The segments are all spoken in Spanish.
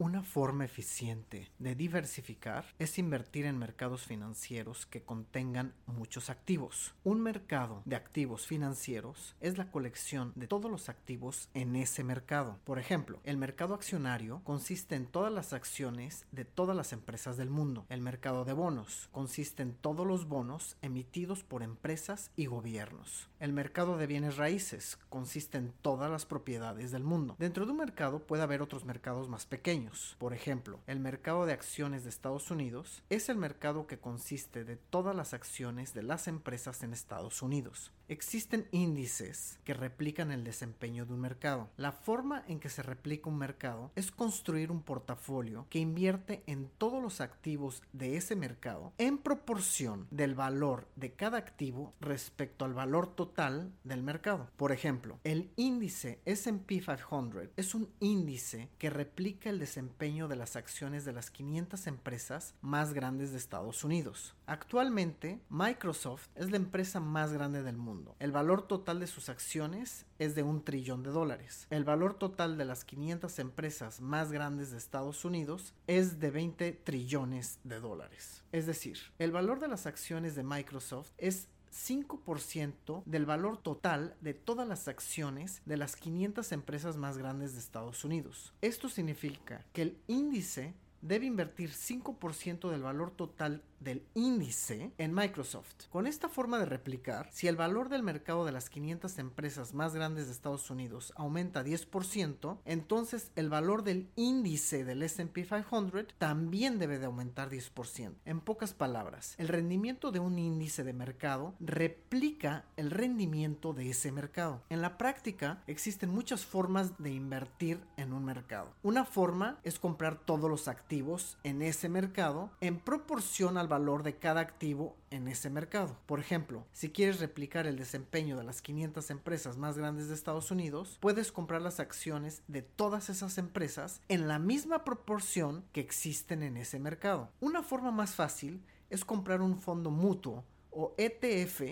Una forma eficiente de diversificar es invertir en mercados financieros que contengan muchos activos. Un mercado de activos financieros es la colección de todos los activos en ese mercado. Por ejemplo, el mercado accionario consiste en todas las acciones de todas las empresas del mundo. El mercado de bonos consiste en todos los bonos emitidos por empresas y gobiernos. El mercado de bienes raíces consiste en todas las propiedades del mundo. Dentro de un mercado puede haber otros mercados más pequeños por ejemplo, el mercado de acciones de Estados Unidos es el mercado que consiste de todas las acciones de las empresas en Estados Unidos. Existen índices que replican el desempeño de un mercado. La forma en que se replica un mercado es construir un portafolio que invierte en todos los activos de ese mercado en proporción del valor de cada activo respecto al valor total del mercado. Por ejemplo, el índice SP 500 es un índice que replica el desempeño de las acciones de las 500 empresas más grandes de Estados Unidos. Actualmente, Microsoft es la empresa más grande del mundo el valor total de sus acciones es de un trillón de dólares. El valor total de las 500 empresas más grandes de Estados Unidos es de 20 trillones de dólares. Es decir, el valor de las acciones de Microsoft es 5% del valor total de todas las acciones de las 500 empresas más grandes de Estados Unidos. Esto significa que el índice debe invertir 5% del valor total del índice en Microsoft. Con esta forma de replicar, si el valor del mercado de las 500 empresas más grandes de Estados Unidos aumenta 10%, entonces el valor del índice del SP 500 también debe de aumentar 10%. En pocas palabras, el rendimiento de un índice de mercado replica el rendimiento de ese mercado. En la práctica existen muchas formas de invertir en un mercado. Una forma es comprar todos los activos en ese mercado en proporción al valor de cada activo en ese mercado. Por ejemplo, si quieres replicar el desempeño de las 500 empresas más grandes de Estados Unidos, puedes comprar las acciones de todas esas empresas en la misma proporción que existen en ese mercado. Una forma más fácil es comprar un fondo mutuo o ETF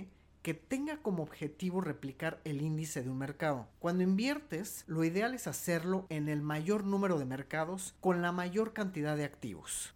que tenga como objetivo replicar el índice de un mercado. Cuando inviertes, lo ideal es hacerlo en el mayor número de mercados con la mayor cantidad de activos.